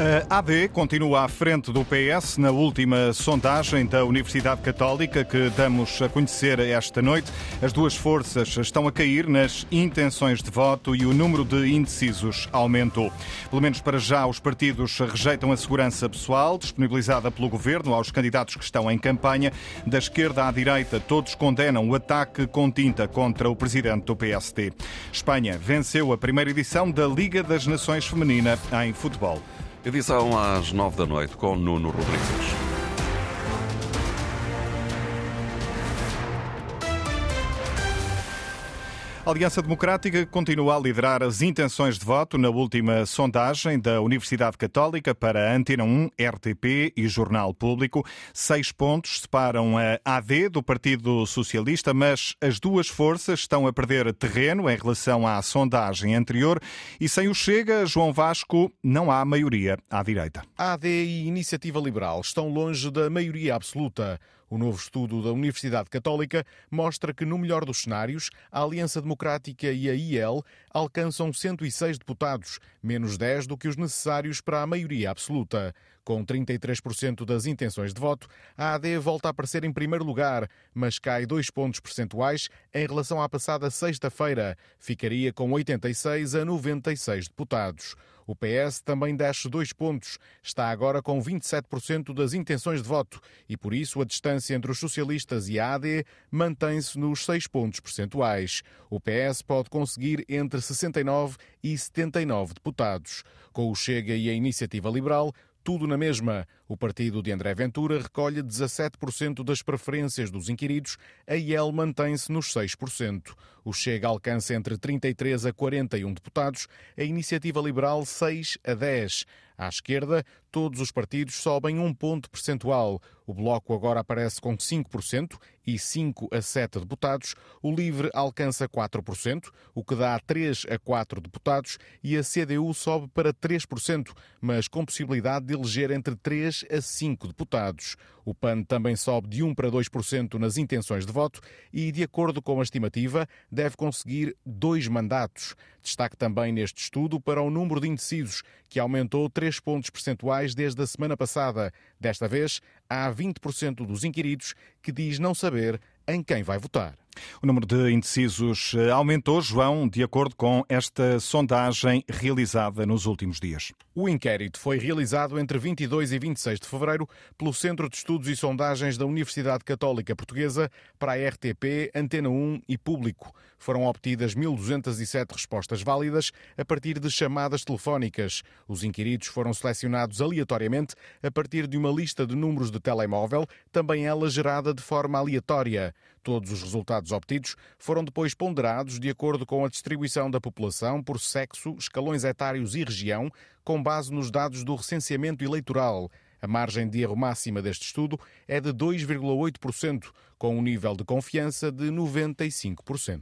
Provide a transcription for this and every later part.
A AD continua à frente do PS na última sondagem da Universidade Católica que damos a conhecer esta noite. As duas forças estão a cair nas intenções de voto e o número de indecisos aumentou. Pelo menos para já, os partidos rejeitam a segurança pessoal disponibilizada pelo governo aos candidatos que estão em campanha. Da esquerda à direita, todos condenam o ataque com tinta contra o presidente do PSD. Espanha venceu a primeira edição da Liga das Nações Feminina em futebol. Edição às nove da noite com Nuno Rodrigues. A Aliança Democrática continua a liderar as intenções de voto na última sondagem da Universidade Católica para Antena 1, RTP e Jornal Público. Seis pontos separam a AD do Partido Socialista, mas as duas forças estão a perder terreno em relação à sondagem anterior e sem o Chega, João Vasco, não há maioria à direita. A AD e Iniciativa Liberal estão longe da maioria absoluta. O novo estudo da Universidade Católica mostra que, no melhor dos cenários, a Aliança Democrática e a IEL alcançam 106 deputados, menos 10 do que os necessários para a maioria absoluta. Com 33% das intenções de voto, a AD volta a aparecer em primeiro lugar, mas cai dois pontos percentuais em relação à passada sexta-feira. Ficaria com 86 a 96 deputados. O PS também desce dois pontos. Está agora com 27% das intenções de voto e, por isso, a distância entre os socialistas e a AD mantém-se nos 6 pontos percentuais. O PS pode conseguir entre 69 e 79 deputados. Com o Chega e a Iniciativa Liberal, tudo na mesma. O partido de André Ventura recolhe 17% das preferências dos inquiridos, a IEL mantém-se nos 6%. O Chega alcança entre 33 a 41 deputados, a Iniciativa Liberal 6 a 10. À esquerda, todos os partidos sobem um ponto percentual. O Bloco agora aparece com 5% e 5 a 7 deputados. O Livre alcança 4%, o que dá 3 a 4 deputados, e a CDU sobe para 3%, mas com possibilidade de eleger entre 3 a 5 deputados. O PAN também sobe de 1 para 2% nas intenções de voto e, de acordo com a estimativa, deve conseguir dois mandatos. Destaque também neste estudo para o número de indecisos, que aumentou 3 pontos percentuais desde a semana passada. Desta vez, há 20% dos inquiridos que diz não saber em quem vai votar. O número de indecisos eh, aumentou, João, de acordo com esta sondagem realizada nos últimos dias. O inquérito foi realizado entre 22 e 26 de fevereiro pelo Centro de Estudos e Sondagens da Universidade Católica Portuguesa para a RTP, Antena 1 e Público. Foram obtidas 1.207 respostas válidas a partir de chamadas telefónicas. Os inquiridos foram selecionados aleatoriamente a partir de uma lista de números de telemóvel, também ela gerada de forma aleatória. Todos os resultados obtidos foram depois ponderados de acordo com a distribuição da população por sexo, escalões etários e região, com base nos dados do recenseamento eleitoral. A margem de erro máxima deste estudo é de 2,8%, com um nível de confiança de 95%.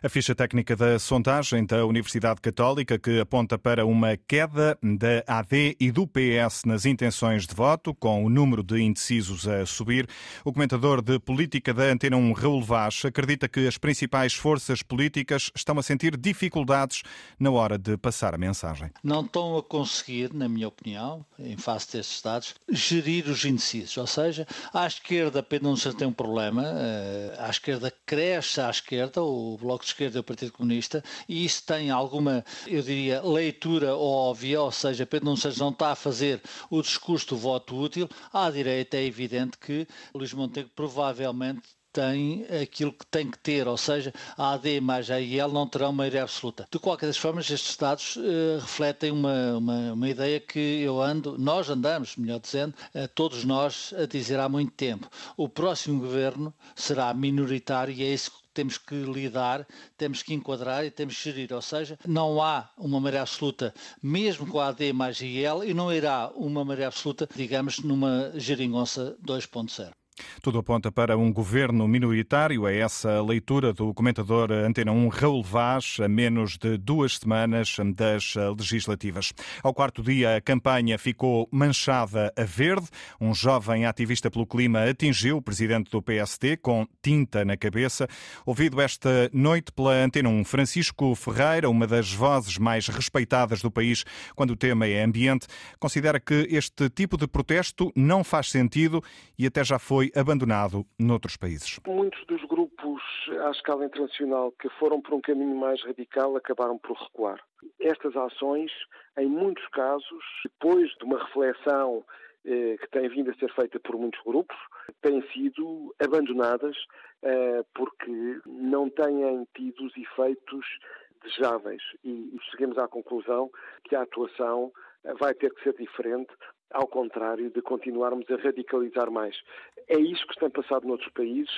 A ficha técnica da sondagem da Universidade Católica, que aponta para uma queda da AD e do PS nas intenções de voto, com o número de indecisos a subir. O comentador de política da Antena 1, Raul Vaz, acredita que as principais forças políticas estão a sentir dificuldades na hora de passar a mensagem. Não estão a conseguir, na minha opinião, em face destes dados, gerir os indecisos. Ou seja, à esquerda Pedro tem um problema, eh, à esquerda cresce à esquerda, o Bloco de Esquerda e o Partido Comunista, e isso tem alguma, eu diria, leitura óbvia, ou seja, Pedro Nunes não está a fazer o discurso do voto útil. À direita é evidente que Luís Montenegro provavelmente tem aquilo que tem que ter, ou seja, a AD mais a IEL não terão maioria absoluta. De qualquer das formas, estes dados uh, refletem uma, uma, uma, ideia que eu ando, nós andamos, melhor dizendo, uh, todos nós a dizer há muito tempo. O próximo governo será minoritário e é isso que temos que lidar, temos que enquadrar e temos que gerir. Ou seja, não há uma maré absoluta, mesmo com a AD mais IEL, e não irá uma maré absoluta, digamos, numa geringonça 2.0. Tudo aponta para um governo minoritário. É essa a leitura do comentador Antena 1 Raul Vaz, a menos de duas semanas das legislativas. Ao quarto dia, a campanha ficou manchada a verde. Um jovem ativista pelo clima atingiu o presidente do PSD com tinta na cabeça. Ouvido esta noite pela Antena 1, Francisco Ferreira, uma das vozes mais respeitadas do país quando o tema é ambiente, considera que este tipo de protesto não faz sentido e até já foi abandonado noutros países. Muitos dos grupos à escala internacional que foram por um caminho mais radical acabaram por recuar. Estas ações, em muitos casos, depois de uma reflexão eh, que tem vindo a ser feita por muitos grupos, têm sido abandonadas eh, porque não têm tido os efeitos desejáveis e chegamos à conclusão que a atuação eh, vai ter que ser diferente ao contrário de continuarmos a radicalizar mais. É isso que tem passado noutros países.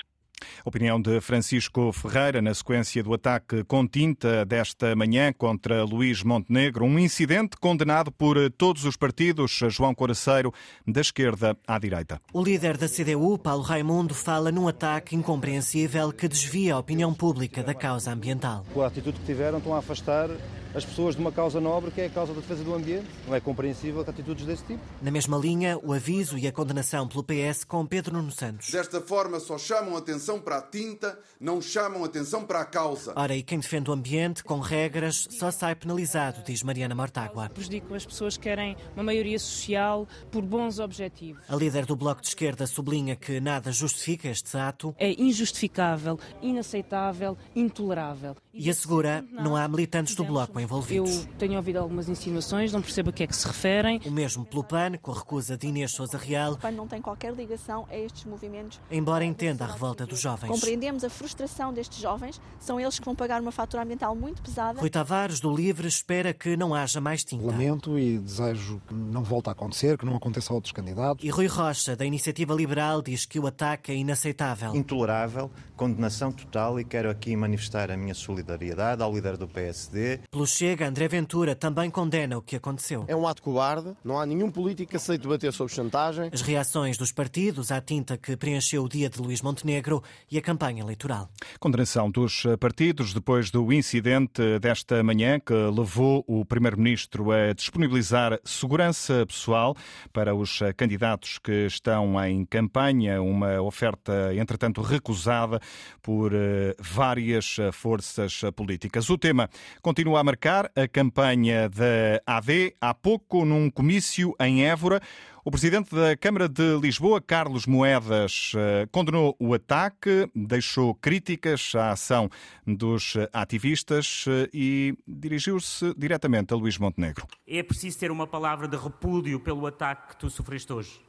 Opinião de Francisco Ferreira na sequência do ataque com tinta desta manhã contra Luís Montenegro, um incidente condenado por todos os partidos, João Coraceiro, da esquerda à direita. O líder da CDU, Paulo Raimundo, fala num ataque incompreensível que desvia a opinião pública da causa ambiental. Com a atitude que tiveram, estão a afastar as pessoas de uma causa nobre que é a causa da defesa do ambiente. Não é compreensível que atitudes desse tipo. Na mesma linha, o aviso e a condenação pelo PS com Pedro Nuno Santos. Desta forma, só chamam atenção para a tinta, não chamam atenção para a causa. Ora, e quem defende o ambiente com regras só sai penalizado, diz Mariana Mortágua. Prejudico as pessoas que querem uma maioria social por bons objetivos. A líder do Bloco de Esquerda sublinha que nada justifica este ato. É injustificável, inaceitável, intolerável. E assegura não há militantes do Bloco envolvidos. Eu tenho ouvido algumas insinuações, não percebo a que é que se referem. O mesmo pelo PAN, com a recusa de Inês Sousa Real. O PAN não tem qualquer ligação a estes movimentos. Embora entenda a revolta dos jovens. Compreendemos a frustração destes jovens, são eles que vão pagar uma fatura ambiental muito pesada. Rui Tavares, do Livre, espera que não haja mais tinta. Lamento e desejo que não volte a acontecer, que não aconteça a outros candidatos. E Rui Rocha, da Iniciativa Liberal, diz que o ataque é inaceitável. Intolerável, condenação total e quero aqui manifestar a minha solidariedade ao líder do PSD. Pelo Chega, André Ventura também condena o que aconteceu. É um ato cobarde, não há nenhum político que aceite debater sobre chantagem. As reações dos partidos à tinta que preencheu o dia de Luís Montenegro e a campanha eleitoral. Condenação dos partidos depois do incidente desta manhã que levou o Primeiro-Ministro a disponibilizar segurança pessoal para os candidatos que estão em campanha, uma oferta, entretanto, recusada por várias forças políticas. O tema continua a marcar a campanha da AD. Há pouco, num comício em Évora, o presidente da Câmara de Lisboa, Carlos Moedas, condenou o ataque, deixou críticas à ação dos ativistas e dirigiu-se diretamente a Luís Montenegro. É preciso ter uma palavra de repúdio pelo ataque que tu sofreste hoje,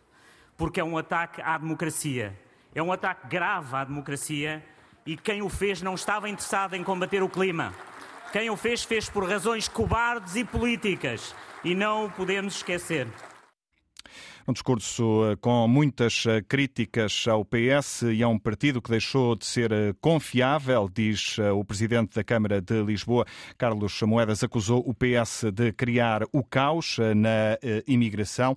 porque é um ataque à democracia. É um ataque grave à democracia e quem o fez não estava interessado em combater o clima. Quem o fez, fez por razões cobardes e políticas. E não o podemos esquecer. Um discurso com muitas críticas ao PS e a um partido que deixou de ser confiável, diz o presidente da Câmara de Lisboa, Carlos Moedas, acusou o PS de criar o caos na imigração.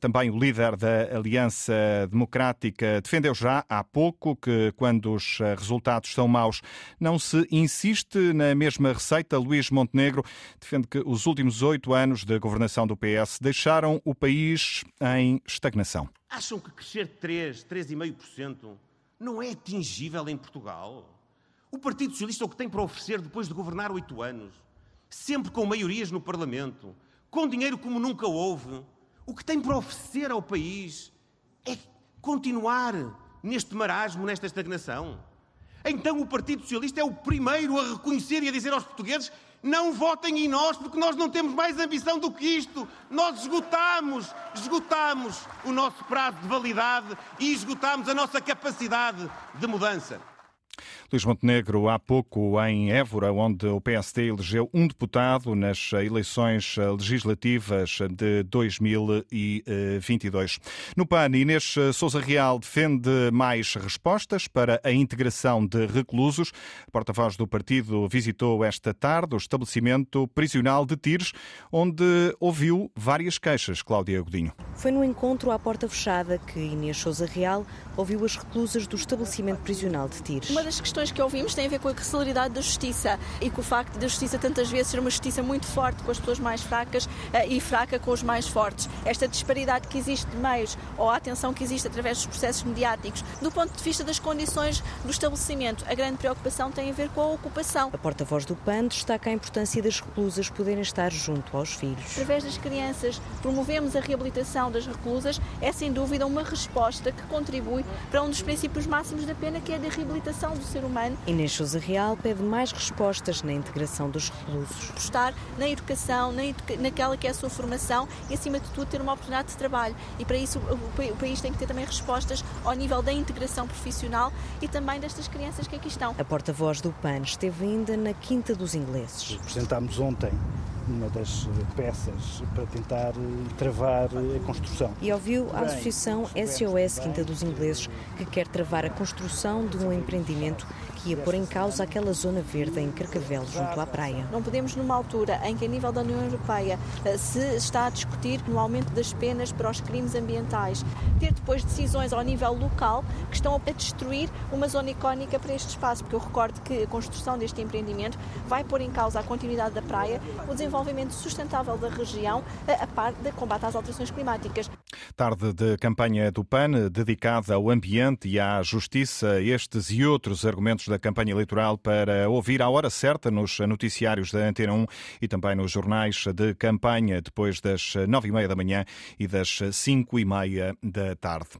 Também o líder da Aliança Democrática defendeu já há pouco que, quando os resultados são maus, não se insiste na mesma receita. Luís Montenegro defende que os últimos oito anos de governação do PS deixaram o país em em estagnação. Acham que crescer 3, 3,5% não é atingível em Portugal? O Partido Socialista o que tem para oferecer depois de governar oito anos, sempre com maiorias no Parlamento, com dinheiro como nunca houve, o que tem para oferecer ao país é continuar neste marasmo, nesta estagnação. Então o Partido Socialista é o primeiro a reconhecer e a dizer aos portugueses não votem em nós porque nós não temos mais ambição do que isto. Nós esgotamos, esgotamos o nosso prazo de validade e esgotamos a nossa capacidade de mudança. Luís Montenegro, há pouco em Évora, onde o PSD elegeu um deputado nas eleições legislativas de 2022. No PAN, Inês Souza Real defende mais respostas para a integração de reclusos. A porta-voz do partido visitou esta tarde o estabelecimento prisional de Tires, onde ouviu várias queixas. Cláudia Godinho. Foi no encontro à porta fechada que Inês Souza Real ouviu as reclusas do estabelecimento prisional de Tires. Uma das questões que ouvimos tem a ver com a celeridade da justiça e com o facto da justiça tantas vezes ser uma justiça muito forte com as pessoas mais fracas eh, e fraca com os mais fortes. Esta disparidade que existe de meios ou a atenção que existe através dos processos mediáticos. Do ponto de vista das condições do estabelecimento, a grande preocupação tem a ver com a ocupação. A porta-voz do PAN destaca a importância das reclusas poderem estar junto aos filhos. Através das crianças, promovemos a reabilitação das reclusas, é sem dúvida uma resposta que contribui para um dos princípios máximos da pena, que é a da reabilitação do ser humano. Inês Souza Real pede mais respostas na integração dos reclusos. Apostar na educação, na educa naquela que é a sua formação e, acima de tudo, ter uma oportunidade de trabalho. E para isso o país tem que ter também respostas ao nível da integração profissional e também destas crianças que aqui estão. A porta-voz do PAN esteve ainda na Quinta dos Ingleses. Apresentámos ontem uma das peças para tentar travar a construção. E ouviu a Associação SOS Quinta dos Ingleses, que quer travar a construção de um empreendimento que ia pôr em causa aquela zona verde em Carcavel, junto à praia. Não podemos, numa altura em que a nível da União Europeia eh, se está a discutir no aumento das penas para os crimes ambientais, ter depois decisões ao nível local que estão a destruir uma zona icónica para este espaço, porque eu recordo que a construção deste empreendimento vai pôr em causa a continuidade da praia, o desenvolvimento sustentável da região, a par de combate às alterações climáticas. Tarde de campanha do PAN dedicada ao ambiente e à justiça, estes e outros argumentos da campanha eleitoral para ouvir à hora certa nos noticiários da Antena 1 e também nos jornais de campanha depois das nove e meia da manhã e das cinco e meia da tarde.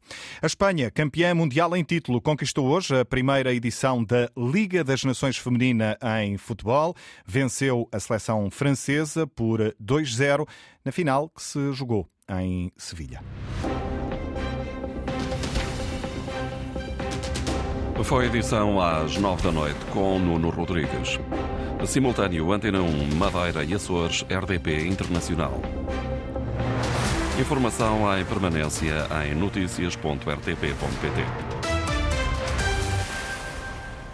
A Espanha, campeã mundial em título, conquistou hoje a primeira edição da Liga das Nações Feminina em futebol. Venceu a seleção francesa por 2-0 na final que se jogou em Sevilha. Foi edição às nove da noite com Nuno Rodrigues. Simultâneo Antena 1, Madeira e Açores, RDP Internacional. Informação em permanência em notícias.rtp.pt.